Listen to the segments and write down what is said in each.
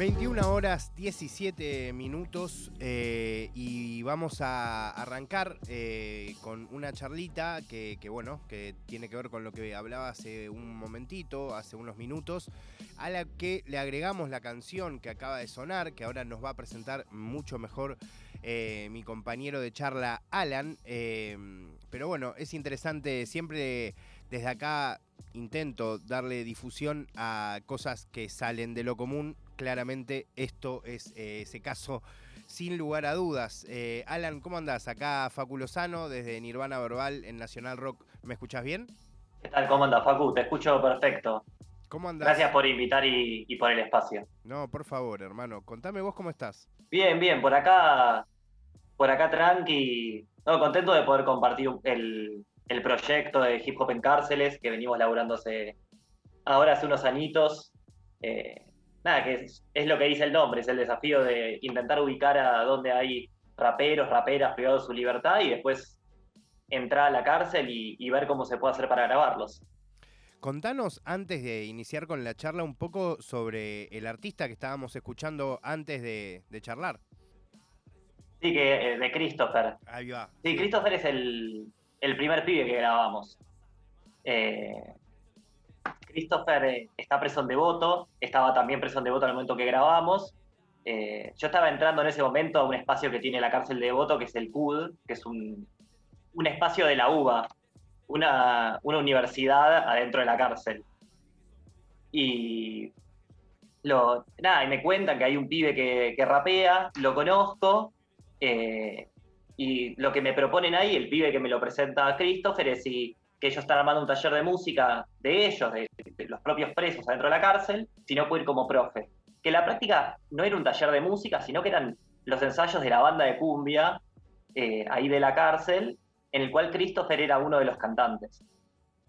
21 horas 17 minutos eh, y vamos a arrancar eh, con una charlita que, bueno, que tiene que ver con lo que hablaba hace un momentito, hace unos minutos, a la que le agregamos la canción que acaba de sonar, que ahora nos va a presentar mucho mejor eh, mi compañero de charla Alan. pero bueno, es interesante siempre desde acá intento darle difusión a cosas que salen de lo común claramente esto es eh, ese caso sin lugar a dudas. Eh, Alan, ¿cómo andás? Acá Facu Lozano desde Nirvana Verbal en Nacional Rock. ¿Me escuchás bien? ¿Qué tal? ¿Cómo andás, Facu? Te escucho perfecto. ¿Cómo andás? Gracias por invitar y, por el espacio. No, por favor, hermano. Contame vos cómo estás. Bien, bien. Por acá, por acá tranqui. No, contento de poder compartir el, el proyecto de Hip Hop en Cárceles que venimos laburándose ahora hace unos añitos. Eh, nada, que es, lo que dice el nombre, es el desafío de intentar ubicar a donde hay raperos, raperas privados de su libertad y después entrar a la cárcel y, ver cómo se puede hacer para grabarlos. Contanos, antes de iniciar con la charla, un poco sobre el artista que estábamos escuchando antes de, charlar. Sí, que eh, de Christopher. Ahí va. Sí, Christopher es el, primer pibe que grabamos. Eh, Christopher eh, está preso en Devoto, estaba también preso en Devoto el momento que grabamos. Eh, yo estaba entrando en ese momento a un espacio que tiene la cárcel de Devoto, que es el CUD, que es un, espacio de la UBA, una, universidad adentro de la cárcel. Y nada, y me cuentan que hay un pibe que, rapea, lo conozco, eh, y lo que me proponen ahí, el pibe que me lo presenta a Christopher, es si que ellos están armando un taller de música de ellos, de, los propios presos adentro de la cárcel, sino puede ir como profe. Que la práctica no era un taller de música, sino que eran los ensayos de la banda de cumbia eh, ahí de la cárcel, en el cual Christopher era uno de los cantantes.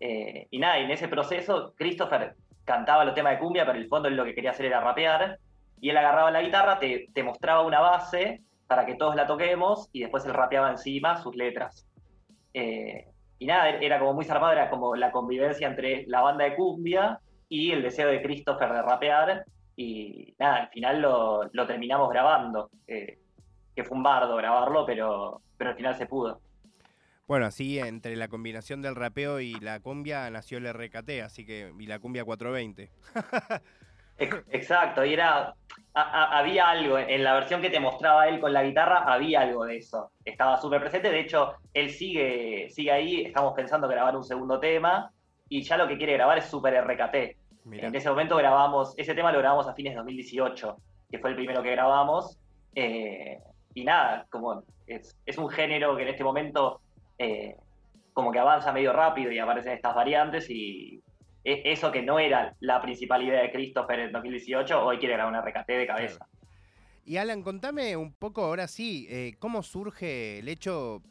Eh, y nada, en ese proceso Christopher cantaba los temas de cumbia, pero en el fondo él lo que quería hacer era rapear, y él agarraba la guitarra, te, mostraba una base para que todos la toquemos, y después él rapeaba encima sus letras. Eh, y nada, era como muy zarpado, era como la convivencia entre la banda de cumbia y el deseo de Christopher de rapear. Y nada, al final lo, terminamos grabando, que fue un bardo grabarlo, pero, pero al final se pudo. Bueno, así entre la combinación del rapeo y la cumbia nació el RKT, así que, y la cumbia 420. Exacto, y era, había algo, en la versión que te mostraba él con la guitarra, había algo de eso. Estaba súper presente, de hecho, él sigue, sigue ahí, estamos pensando grabar un segundo tema, y ya lo que quiere grabar es súper RKT. En ese momento grabamos, ese tema lo grabamos a fines de 2018, que fue el primero que grabamos, eh, y nada, como es, un género que en este momento eh, como que avanza medio rápido y aparecen estas variantes y, eso que no era la principal idea de Christopher en 2018, hoy quiere grabar una RKT de cabeza. Y Alan, contame un poco ahora sí, eh, ¿cómo surge el hecho,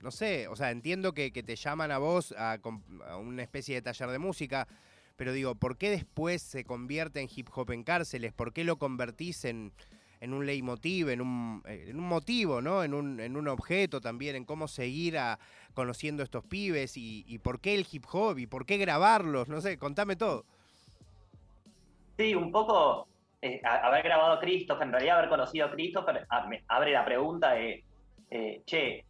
no sé, o sea, entiendo que, te llaman a vos a, una especie de taller de música, pero digo, ¿por qué después se convierte en hip hop en cárceles? ¿Por qué lo convertís en, en un leitmotiv, en un, eh, en un motivo, ¿no? En un, en un objeto también, en cómo seguir a, conociendo estos pibes y, por qué el hip hop y por qué grabarlos, no sé, contame todo. Sí, un poco eh, haber grabado a Christopher, en realidad haber conocido a Christopher, abre la pregunta de, eh, che,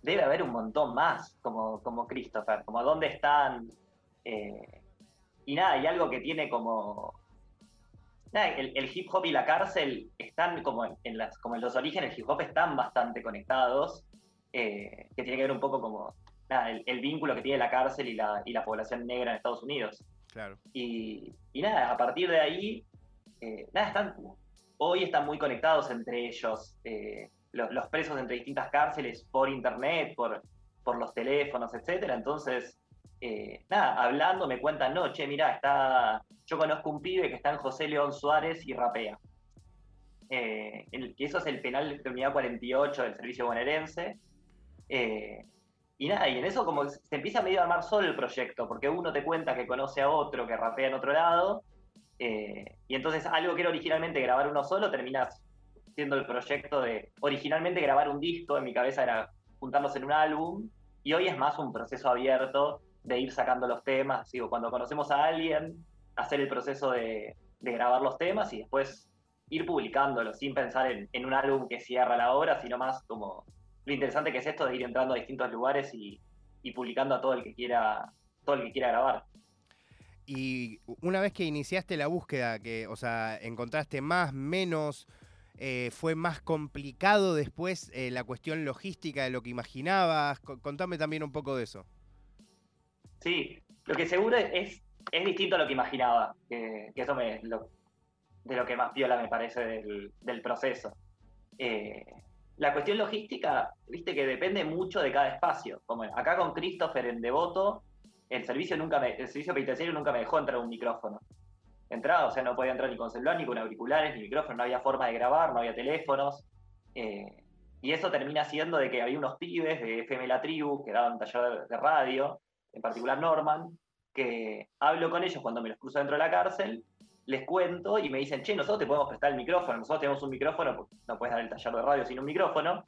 debe haber un montón más como, como Christopher, como dónde están. y nada, hay algo que tiene como, el, hip hop y la cárcel están como en, las, como en los orígenes del hip hop están bastante conectados, eh, que tiene que ver un poco como el, vínculo que tiene la cárcel y la, y la población negra en Estados Unidos. Claro. Y, nada, a partir de ahí, eh, nada, están, hoy están muy conectados entre ellos, eh, los, presos entre distintas cárceles por internet, por, por los teléfonos, etcétera. Entonces, nada, hablando me cuentan, no, che, mirá, está yo conozco un pibe que está en José León Suárez y rapea. Eh, eso es el penal de unidad 48 del servicio bonaerense. Eh, y nada, y en eso como se empieza medio a armar solo el proyecto, porque uno te cuenta que conoce a otro que rapea en otro lado, eh, y entonces algo que era originalmente grabar uno solo, terminas siendo el proyecto de originalmente grabar un disco, en mi cabeza era juntarnos en un álbum, y hoy es más un proceso abierto de ir sacando los temas, digo, cuando conocemos a alguien, hacer el proceso de, grabar los temas y después ir publicándolo sin pensar en, un álbum que cierra la obra, sino más como lo interesante que es esto de ir entrando a distintos lugares y, publicando a todo el que quiera, todo el que quiera grabar. Y una vez que iniciaste la búsqueda, que, o sea, encontraste más, menos, eh, fue más complicado después eh, la cuestión logística de lo que imaginabas. contame también un poco de eso. Sí, lo que seguro es, es distinto a lo que imaginaba, que, eso me, de lo que más piola me parece del, proceso. Eh, la cuestión logística, viste que depende mucho de cada espacio. Como acá con Christopher en Devoto, el servicio nunca el servicio penitenciario nunca me dejó entrar un micrófono. Entraba, o sea, no podía entrar ni con celular, ni con auriculares, ni micrófono, no había forma de grabar, no había teléfonos. Eh, y eso termina siendo de que había unos pibes de FM La Tribu, que daban taller de radio, en particular Norman, que hablo con ellos cuando me los cruzo dentro de la cárcel, les cuento y me dicen, che, nosotros te podemos prestar el micrófono, nosotros tenemos un micrófono, no puedes dar el taller de radio sin un micrófono.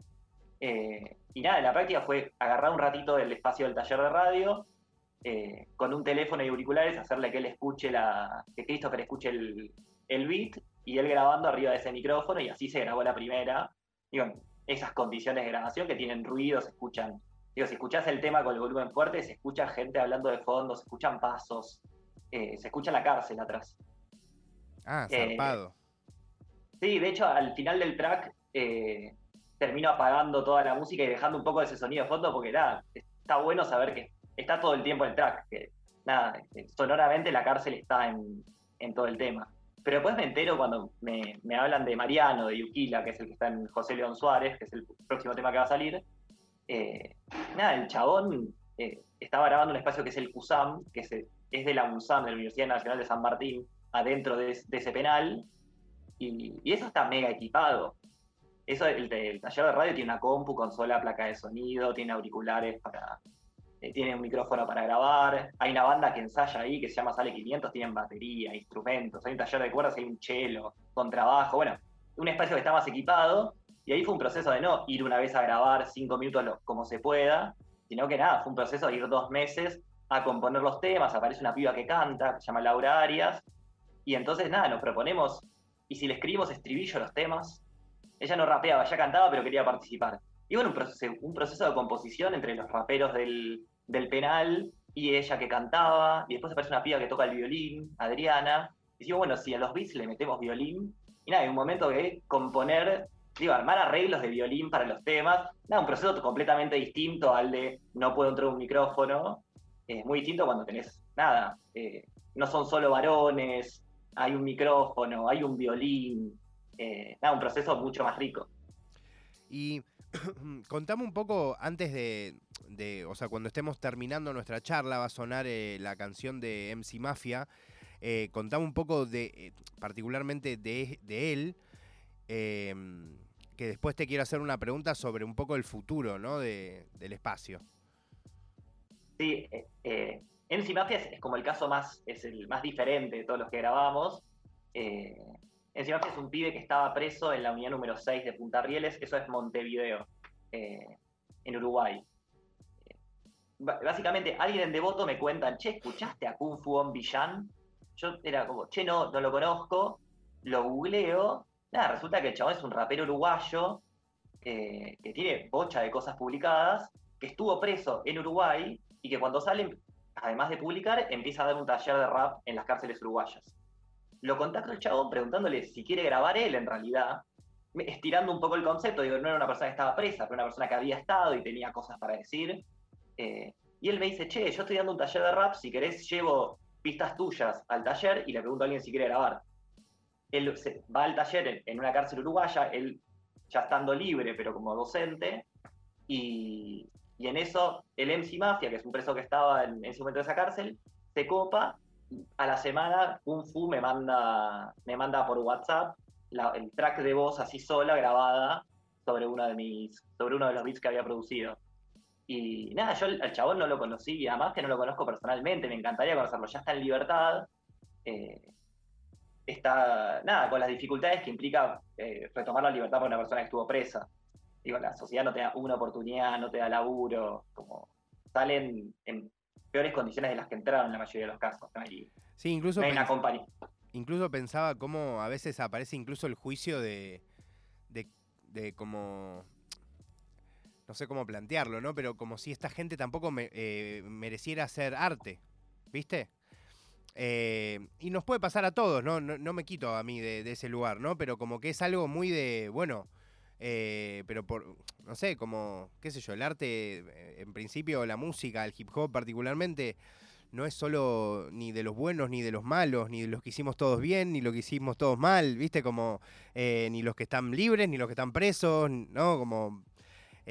Eh, y nada, la práctica fue agarrar un ratito del espacio del taller de radio, eh, con un teléfono y auriculares, hacerle que él escuche la. que Christopher escuche el, el beat y él grabando arriba de ese micrófono, y así se grabó la primera. Digo, esas condiciones de grabación que tienen ruido, se escuchan. Digo, si escuchas el tema con el volumen fuerte, se escucha gente hablando de fondo, se escuchan pasos, eh, se escucha la cárcel atrás. Ah, eh, zarpado. sí, de hecho, al final del track termino apagando toda la música y dejando un poco de ese sonido de fondo porque nada, está bueno saber que está todo el tiempo en el track. Que, nada, sonoramente la cárcel está en, todo el tema. Pero después me entero cuando me, hablan de Mariano, de Yukila, que es el que está en José León Suárez, que es el próximo tema que va a salir. Eh, nada, el chabón eh, estaba grabando un espacio que es el CUSAM, que es, de la UNSAM, de la Universidad Nacional de San Martín, adentro de, ese penal. Y, eso está mega equipado. Eso, el, el, taller de radio tiene una compu, consola, placa de sonido, tiene auriculares para, eh, tiene un micrófono para grabar, hay una banda que ensaya ahí que se llama Sale 500, tienen batería, instrumentos, hay un taller de cuerdas, hay un chelo, contrabajo, bueno, un espacio que está más equipado, y ahí fue un proceso de no ir una vez a grabar cinco minutos como se pueda, sino que nada, fue un proceso de ir dos meses a componer los temas, aparece una piba que canta, se llama Laura Arias, y entonces nada, nos proponemos, y si le escribimos estribillo a los temas, ella no rapeaba, ya cantaba, pero quería participar. Y bueno, un proceso, un proceso de composición entre los raperos del, del penal y ella que cantaba, y después aparece una piba que toca el violín, Adriana, y digo, bueno, si a los beats le metemos violín, y nada, hay un momento que componer, digo, armar arreglos de violín para los temas, nada, un proceso completamente distinto al de no puedo entrar un micrófono, es muy distinto cuando tenés, nada, eh, no son solo varones, hay un micrófono, hay un violín, eh, un proceso mucho más rico. Y contame un poco antes de, o sea, cuando estemos terminando nuestra charla va a sonar eh, la canción de MC Mafia. Eh, contame un poco de, particularmente de, él, em, que después te quiero hacer una pregunta sobre un poco el futuro, ¿no? del espacio. Sí, MC Mafia es, como el caso más, es el más diferente de todos los que grabamos. MC Mafia es un pibe que estaba preso en la unidad número 6 de Punta Rieles, eso es Montevideo, en Uruguay básicamente alguien en Devoto me cuenta, che, ¿escuchaste a Kung Fu On Villan? Yo era como, che, no, no lo conozco, lo googleo, nada, resulta que el chabón es un rapero uruguayo que tiene bocha de cosas publicadas, que estuvo preso en Uruguay y que cuando sale, además de publicar, empieza a dar un taller de rap en las cárceles uruguayas. Lo contacto el chabón preguntándole si quiere grabar él en realidad, estirando un poco el concepto, digo, no era una persona que estaba presa, pero una persona que había estado y tenía cosas para decir, eh, y él me dice, che, yo estoy dando un taller de rap, si querés llevo pistas tuyas al taller y le pregunto a alguien si quiere grabar. Él va al taller en, una cárcel uruguaya, él ya estando libre, pero como docente, y, en eso el MC Mafia, que es un preso que estaba en, ese momento de esa cárcel, se copa, a la semana Kung Fu me manda, me manda por WhatsApp el track de voz así sola, grabada, sobre uno de mis, sobre uno de los beats que había producido. Y nada, yo al chabón no lo conocí, además que no lo conozco personalmente, me encantaría conocerlo. Ya está en libertad. Eh, está, nada, con las dificultades que implica eh, retomar la libertad para una persona que estuvo presa. Digo, la sociedad no te da una oportunidad, no te da laburo, como salen en peores condiciones de las que entraron en la mayoría de los casos. sí, incluso. hay una compañía. incluso pensaba cómo a veces aparece incluso el juicio de, de, de como no sé cómo plantearlo, ¿no? Pero como si esta gente tampoco me, eh, mereciera hacer arte, ¿viste? Eh, y nos puede pasar a todos, ¿no? No, me quito a mí de, ese lugar, ¿no? Pero como que es algo muy de, bueno, eh, pero por, no sé, como, qué sé yo, el arte, en principio la música, el hip hop particularmente, no es solo ni de los buenos ni de los malos, ni de los que hicimos todos bien, ni los que hicimos todos mal, ¿viste? Como, ni los que están libres, ni los que están presos, ¿no? Como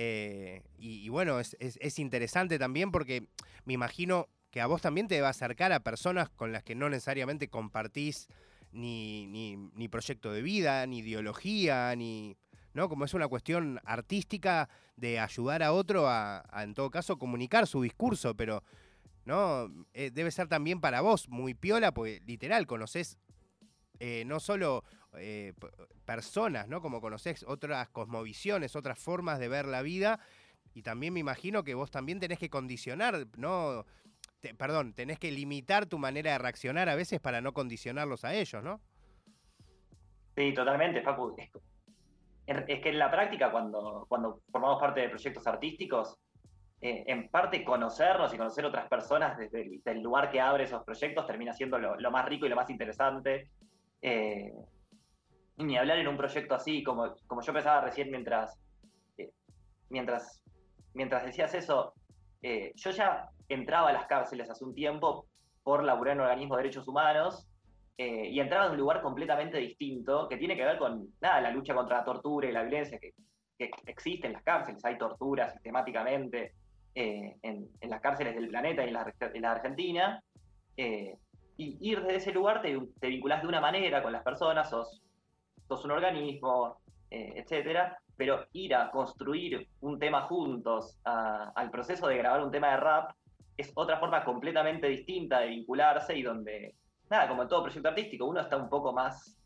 eh, y, bueno, es, interesante también porque me imagino que a vos también te va a acercar a personas con las que no necesariamente compartís ni, ni, proyecto de vida, ni ideología, ni. ¿no? Como es una cuestión artística de ayudar a otro a, en todo caso, comunicar su discurso, pero ¿no? Eh, debe ser también para vos muy piola, porque literal, conoces eh, no solo eh, personas, ¿no? Como conocés otras cosmovisiones, otras formas de ver la vida. Y también me imagino que vos también tenés que condicionar, ¿no? Perdón, tenés que limitar tu manera de reaccionar a veces para no condicionarlos a ellos, ¿no? Sí, totalmente, Facu. Es que en la práctica, cuando, cuando formamos parte de proyectos artísticos, eh, en parte conocernos y conocer otras personas desde el, lugar que abre esos proyectos termina siendo lo, más rico y lo más interesante. Eh, ni hablar en un proyecto así, como, como yo pensaba recién mientras, eh, mientras, mientras decías eso, eh, yo ya entraba a las cárceles hace un tiempo por laburar en organismos de derechos humanos y entraba en un lugar completamente distinto que tiene que ver con nada, la lucha contra la tortura y la violencia que, que existe en las cárceles, hay tortura sistemáticamente en, en, las cárceles del planeta y en la, en la Argentina. Y ir desde ese lugar te, te vinculás de una manera con las personas, sos, sos un organismo, eh, etcétera, pero ir a construir un tema juntos, al proceso de grabar un tema de rap, es otra forma completamente distinta de vincularse y donde, nada, como en todo proyecto artístico, uno está un poco más,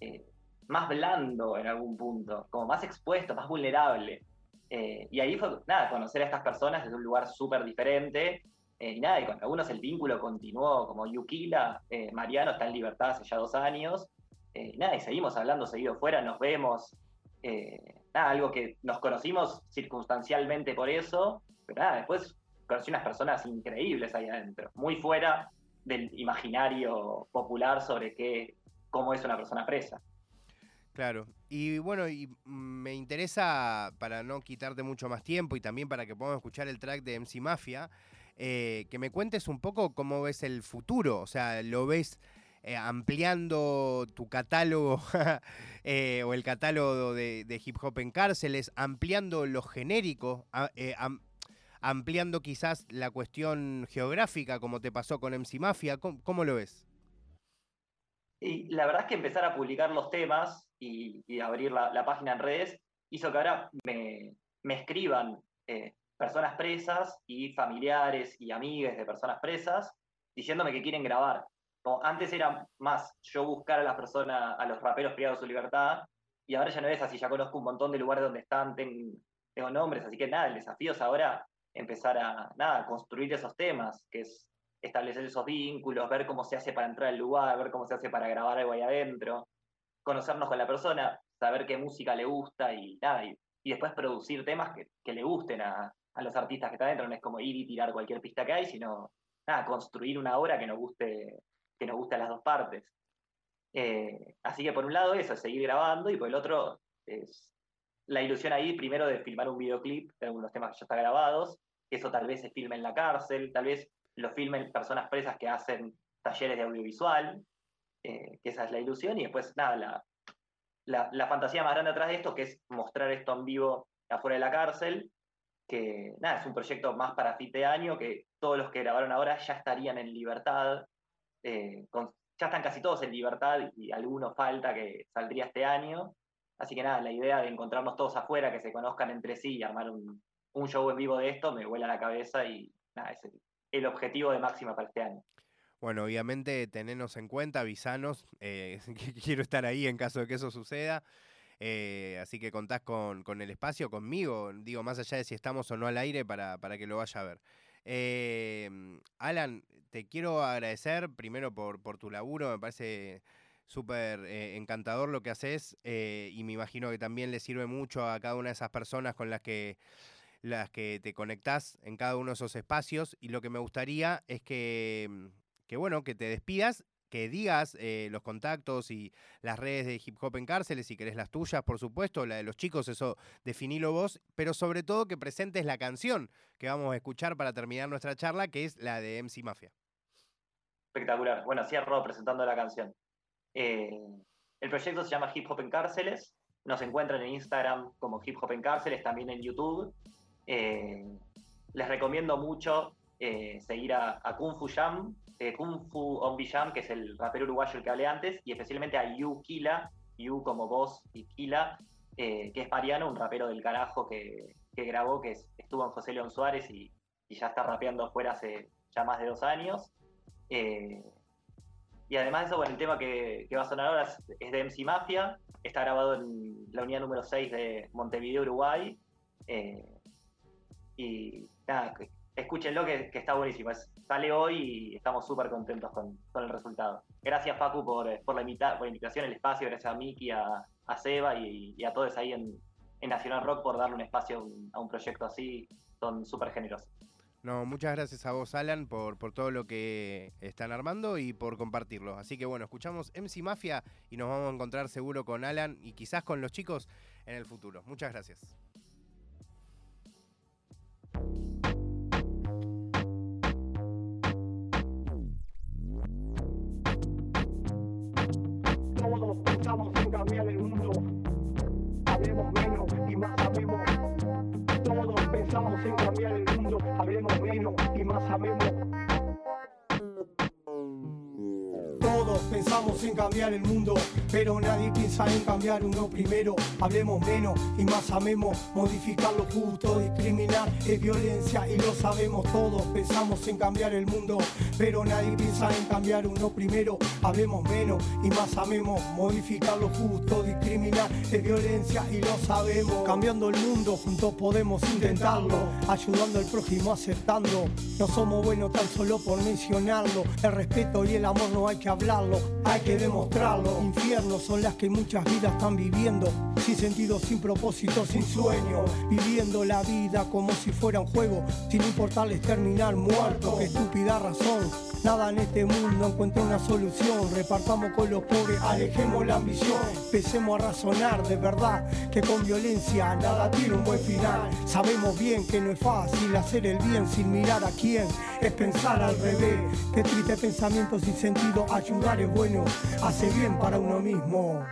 eh, más blando en algún punto, como más expuesto, más vulnerable. Eh, y ahí fue, nada, conocer a estas personas desde un lugar súper diferente eh, y nada, y con algunos el vínculo continuó, como Yukila, Mariano está en libertad hace ya dos años, y nada, y seguimos hablando seguido fuera, nos vemos, nada, algo que nos conocimos circunstancialmente por eso, pero nada, después conocí unas personas increíbles ahí adentro, muy fuera del imaginario popular sobre qué, cómo es una persona presa. Claro, y bueno, y me interesa, para no quitarte mucho más tiempo y también para que podamos escuchar el track de MC Mafia, eh, que me cuentes un poco cómo ves el futuro, o sea, lo ves eh, ampliando tu catálogo eh, o el catálogo de, hip hop en cárceles, ampliando lo genérico, ampliando quizás la cuestión geográfica, como te pasó con MC Mafia, ¿cómo, lo ves? Y la verdad es que empezar a publicar los temas y, abrir la, página en redes hizo que ahora me, escriban personas presas y familiares y amigues de personas presas diciéndome que quieren grabar. Como antes era más yo buscar a las personas, a los raperos privados de su libertad, y ahora ya no es así, ya conozco un montón de lugares donde están, tengo, nombres, así que nada, el desafío es ahora empezar a, nada, construir esos temas, que es establecer esos vínculos, ver cómo se hace para entrar al lugar, ver cómo se hace para grabar algo ahí adentro, conocernos con la persona, saber qué música le gusta y nada, y, después producir temas que, que le gusten a, a los artistas que están dentro, no es como ir y tirar cualquier pista que hay, sino nada, construir una obra que nos guste, que nos guste a las dos partes. Eh, así que por un lado eso, es seguir grabando, y por el otro es la ilusión ahí primero de filmar un videoclip de algunos temas que ya están grabados, eso tal vez se filme en la cárcel, tal vez lo filmen personas presas que hacen talleres de audiovisual, eh, que esa es la ilusión, y después nada, la, la, fantasía más grande atrás de esto, que es mostrar esto en vivo afuera de la cárcel, que nada, es un proyecto más para fin de año, que todos los que grabaron ahora ya estarían en libertad, eh, ya están casi todos en libertad y alguno falta que saldría este año. Así que nada, la idea de encontrarnos todos afuera, que se conozcan entre sí y armar un, show en vivo de esto me vuela la cabeza y nada, es el, objetivo de máxima para este año. Bueno, obviamente tenernos en cuenta, avisanos, eh, quiero estar ahí en caso de que eso suceda. Eh, así que contás con, el espacio, conmigo, digo, más allá de si estamos o no al aire, para, para que lo vaya a ver. Eh, Alan, te quiero agradecer primero por, por tu laburo, me parece súper eh, encantador lo que haces eh, y me imagino que también le sirve mucho a cada una de esas personas con las que las que te conectás en cada uno de esos espacios y lo que me gustaría es que, mm, que bueno, que te despidas que digas eh, los contactos y las redes de hip hop en cárceles, si querés las tuyas, por supuesto, la de los chicos, eso definilo vos, pero sobre todo que presentes la canción que vamos a escuchar para terminar nuestra charla, que es la de MC Mafia. Espectacular. Bueno, cierro presentando la canción. Eh, el proyecto se llama Hip Hop en Cárceles. Nos encuentran en Instagram como Hip Hop en Cárceles, también en YouTube. Eh, les recomiendo mucho seguir a, Kung Fu Jam, eh, Kung Fu Onbi Jam, que es el rapero uruguayo el que hablé antes, y especialmente a Yu Kila, Yu como voz y Kila, eh, que es Mariano, un rapero del carajo que, grabó, que estuvo en José León Suárez y, ya está rapeando afuera hace ya más de dos años. Eh, y además de eso, bueno, el tema que, va a sonar ahora es, de MC Mafia, está grabado en la unidad número 6 de Montevideo, Uruguay. Y nada, escúchenlo que, está buenísimo. sale hoy y estamos súper contentos con, el resultado. Gracias, Facu, por, por, la, invitación, el espacio. Gracias a Miki, a, a Seba y, a todos ahí en, Nacional Rock por darle un espacio a un proyecto así. Son súper generosos. No, muchas gracias a vos, Alan, por, por todo lo que están armando y por compartirlo. Así que bueno, escuchamos MC Mafia y nos vamos a encontrar seguro con Alan y quizás con los chicos en el futuro. Muchas gracias. Cambiar el mundo. Hablemos menos y más sabemos. Todos pensamos en cambiar el mundo. Hablemos menos y más sabemos. Pensamos en cambiar el mundo, pero nadie piensa en cambiar uno primero. Hablemos menos y más amemos, modificar lo justo, discriminar es violencia y lo sabemos todos. Pensamos en cambiar el mundo, pero nadie piensa en cambiar uno primero. Hablemos menos y más amemos, modificar lo justo, discriminar es violencia y lo sabemos. Cambiando el mundo, juntos podemos intentarlo, ayudando al prójimo, aceptando. No somos buenos tan solo por mencionarlo. El respeto y el amor no hay que hablarlo, hay que demostrarlo. Infiernos son las que muchas vidas están viviendo, sin sentido, sin propósito, sin sueño. Viviendo la vida como si fuera un juego, sin importarles terminar muerto. Qué estúpida razón. Nada en este mundo encuentra una solución. Repartamos con los pobres, alejemos la ambición. Empecemos a razonar de verdad que con violencia nada tiene un buen final. Sabemos bien que no es fácil hacer el bien sin mirar a quién. Es pensar al revés. Qué triste pensamiento sin sentido ayudar es bueno, hace bien para uno mismo.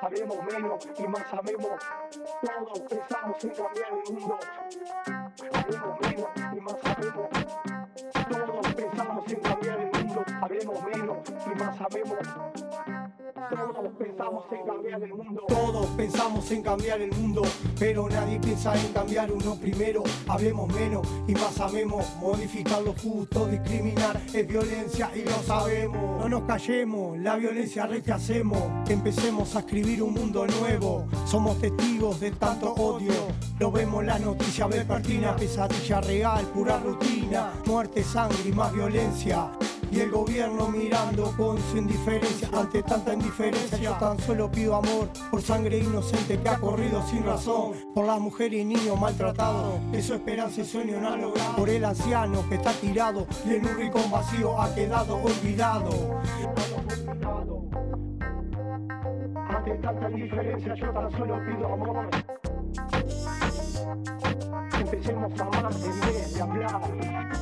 Haremos menos y más sabemos. Todos pensamos en cambiar el mundo. Haremos menos y más sabemos. Todos pensamos en cambiar el mundo. Haremos menos y más sabemos. Todos pensamos en cambiar el mundo. Todos pensamos en cambiar el mundo, pero nadie piensa en cambiar uno primero. Hablemos menos y más amemos. Modificar lo justo, discriminar es violencia y lo sabemos. No nos callemos, la violencia rechacemos. Empecemos a escribir un mundo nuevo. Somos testigos de tanto odio. Lo vemos la noticia vespertina, pesadilla real, pura rutina. Muerte, sangre y más violencia y el gobierno mirando con su indiferencia ante tanta indiferencia yo tan solo pido amor por sangre inocente que ha corrido sin razón por las mujeres y niños maltratados su esperanza y sueño no han logrado por el anciano que está tirado y en un rincón vacío ha quedado olvidado. Ante tanta indiferencia yo tan solo pido amor. Empecemos a amar en vez de hablar